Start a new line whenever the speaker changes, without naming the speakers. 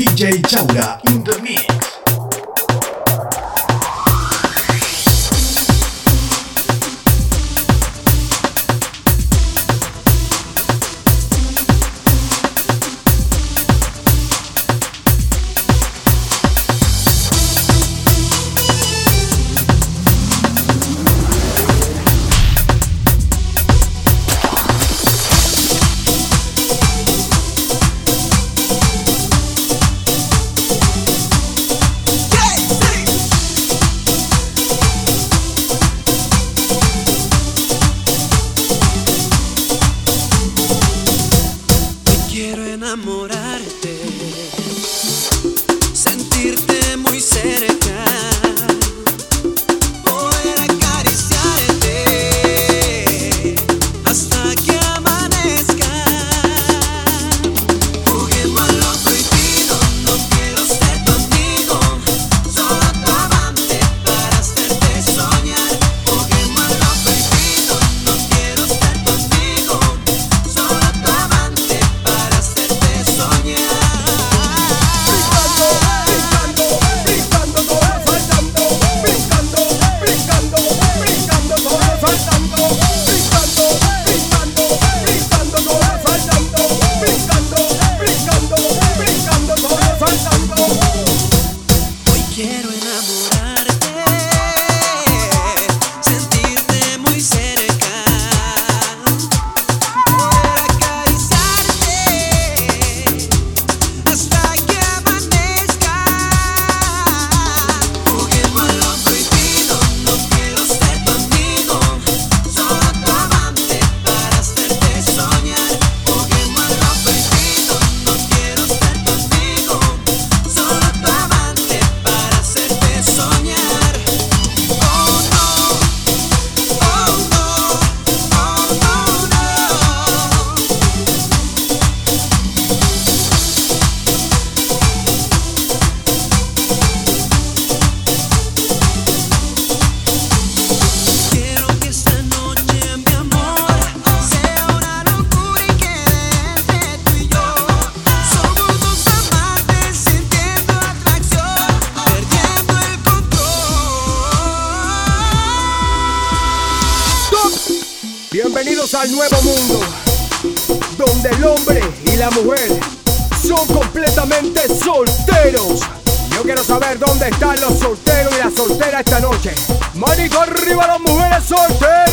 DJ Chaura in the.
Bienvenidos al nuevo mundo, donde el hombre y la mujer son completamente solteros. Yo quiero saber dónde están los solteros y las solteras esta noche. Manico arriba las mujeres solteras.